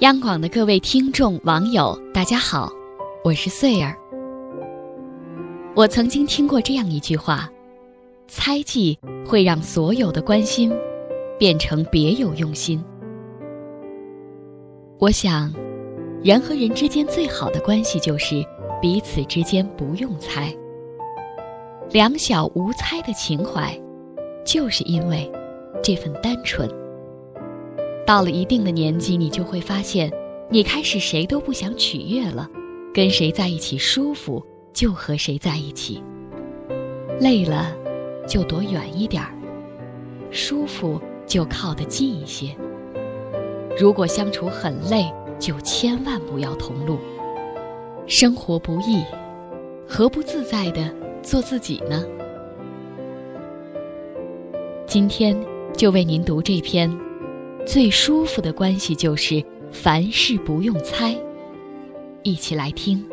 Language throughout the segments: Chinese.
央广的各位听众、网友，大家好，我是穗儿。我曾经听过这样一句话：猜忌会让所有的关心变成别有用心。我想，人和人之间最好的关系就是彼此之间不用猜。两小无猜的情怀，就是因为这份单纯。到了一定的年纪，你就会发现，你开始谁都不想取悦了，跟谁在一起舒服就和谁在一起。累了，就躲远一点儿；舒服就靠得近一些。如果相处很累，就千万不要同路。生活不易，何不自在的做自己呢？今天就为您读这篇。最舒服的关系就是凡事不用猜。一起来听。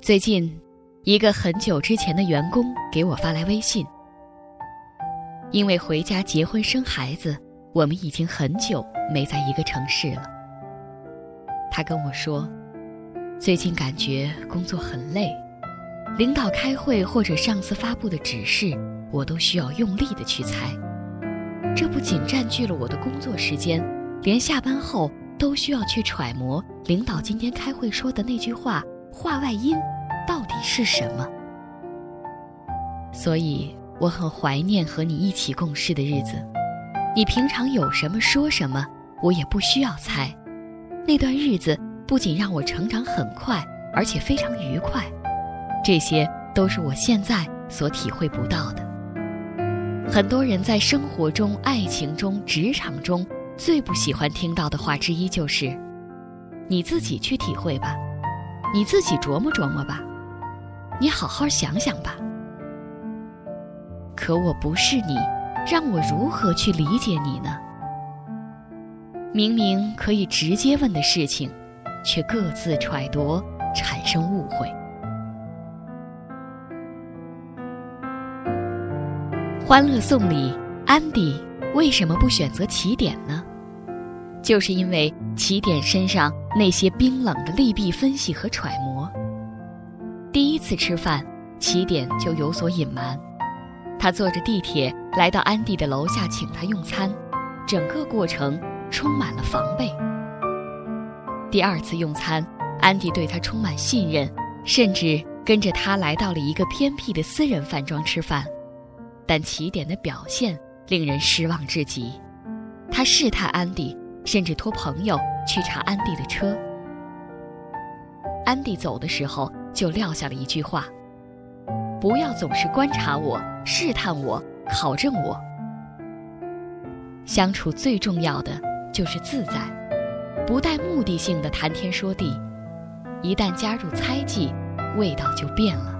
最近，一个很久之前的员工给我发来微信，因为回家结婚生孩子，我们已经很久没在一个城市了。他跟我说，最近感觉工作很累。领导开会或者上司发布的指示，我都需要用力的去猜。这不仅占据了我的工作时间，连下班后都需要去揣摩领导今天开会说的那句话话外音到底是什么。所以我很怀念和你一起共事的日子。你平常有什么说什么，我也不需要猜。那段日子不仅让我成长很快，而且非常愉快。这些都是我现在所体会不到的。很多人在生活中、爱情中、职场中最不喜欢听到的话之一就是：“你自己去体会吧，你自己琢磨琢磨吧，你好好想想吧。”可我不是你，让我如何去理解你呢？明明可以直接问的事情，却各自揣度，产生误会。《欢乐颂》里，安迪为什么不选择起点呢？就是因为起点身上那些冰冷的利弊分析和揣摩。第一次吃饭，起点就有所隐瞒。他坐着地铁来到安迪的楼下，请他用餐，整个过程充满了防备。第二次用餐，安迪对他充满信任，甚至跟着他来到了一个偏僻的私人饭庄吃饭。但起点的表现令人失望至极，他试探安迪，甚至托朋友去查安迪的车。安迪走的时候就撂下了一句话：“不要总是观察我、试探我、考证我。相处最重要的就是自在，不带目的性的谈天说地。一旦加入猜忌，味道就变了。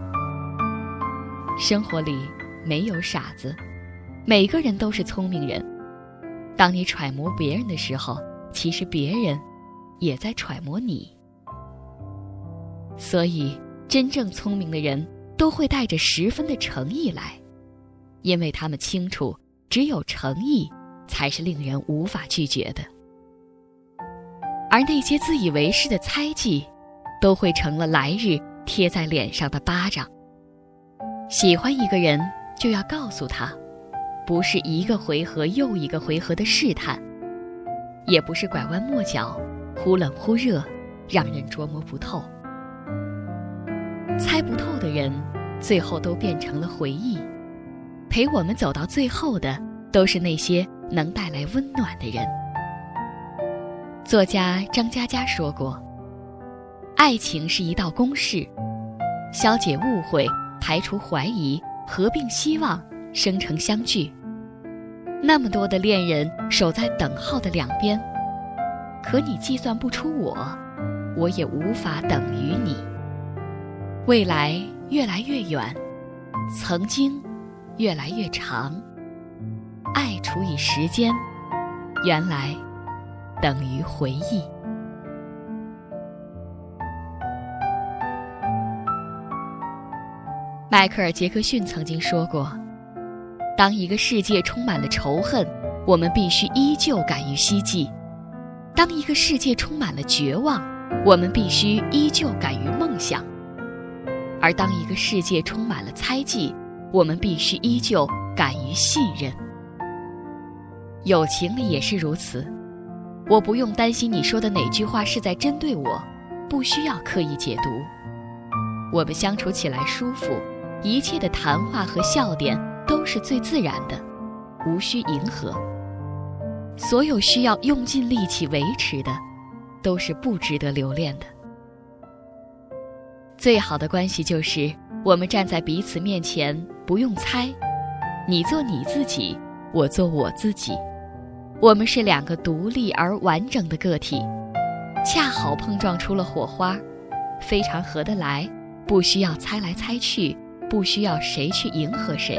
生活里。”没有傻子，每个人都是聪明人。当你揣摩别人的时候，其实别人也在揣摩你。所以，真正聪明的人都会带着十分的诚意来，因为他们清楚，只有诚意才是令人无法拒绝的。而那些自以为是的猜忌，都会成了来日贴在脸上的巴掌。喜欢一个人。就要告诉他，不是一个回合又一个回合的试探，也不是拐弯抹角、忽冷忽热，让人捉摸不透。猜不透的人，最后都变成了回忆。陪我们走到最后的，都是那些能带来温暖的人。作家张嘉佳说过：“爱情是一道公式，消解误会，排除怀疑。”合并希望，生成相聚。那么多的恋人守在等号的两边，可你计算不出我，我也无法等于你。未来越来越远，曾经越来越长。爱除以时间，原来等于回忆。迈克尔·杰克逊曾经说过：“当一个世界充满了仇恨，我们必须依旧敢于希冀；当一个世界充满了绝望，我们必须依旧敢于梦想；而当一个世界充满了猜忌，我们必须依旧敢于信任。友情里也是如此，我不用担心你说的哪句话是在针对我，不需要刻意解读。我们相处起来舒服，一切的谈话和笑点都是最自然的，无需迎合。所有需要用尽力气维持的，都是不值得留恋的。最好的关系就是我们站在彼此面前，不用猜，你做你自己，我做我自己，我们是两个独立而完整的个体，恰好碰撞出了火花，非常合得来。不需要猜来猜去，不需要谁去迎合谁，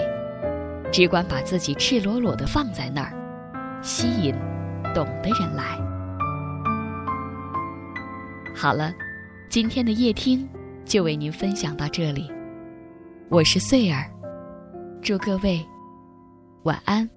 只管把自己赤裸裸的放在那儿，吸引懂的人来。好了，今天的夜听就为您分享到这里，我是穗儿，祝各位晚安。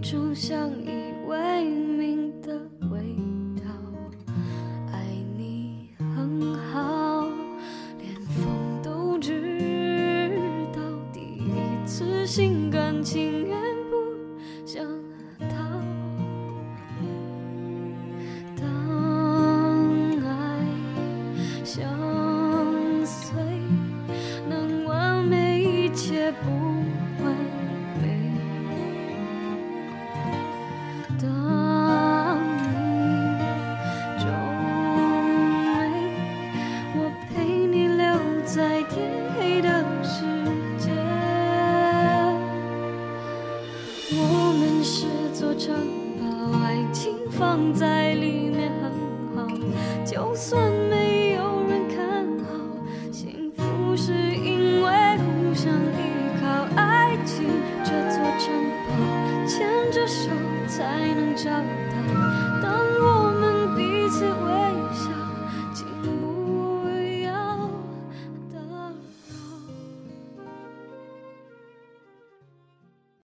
种相依为命的味道，爱你很好，连风都知道，第一次心甘情愿不想逃。当爱相随，能完美，一切不。放在里面很好，就算没有人看好，幸福是因为互相依靠。爱情这座城堡，牵着手才能找。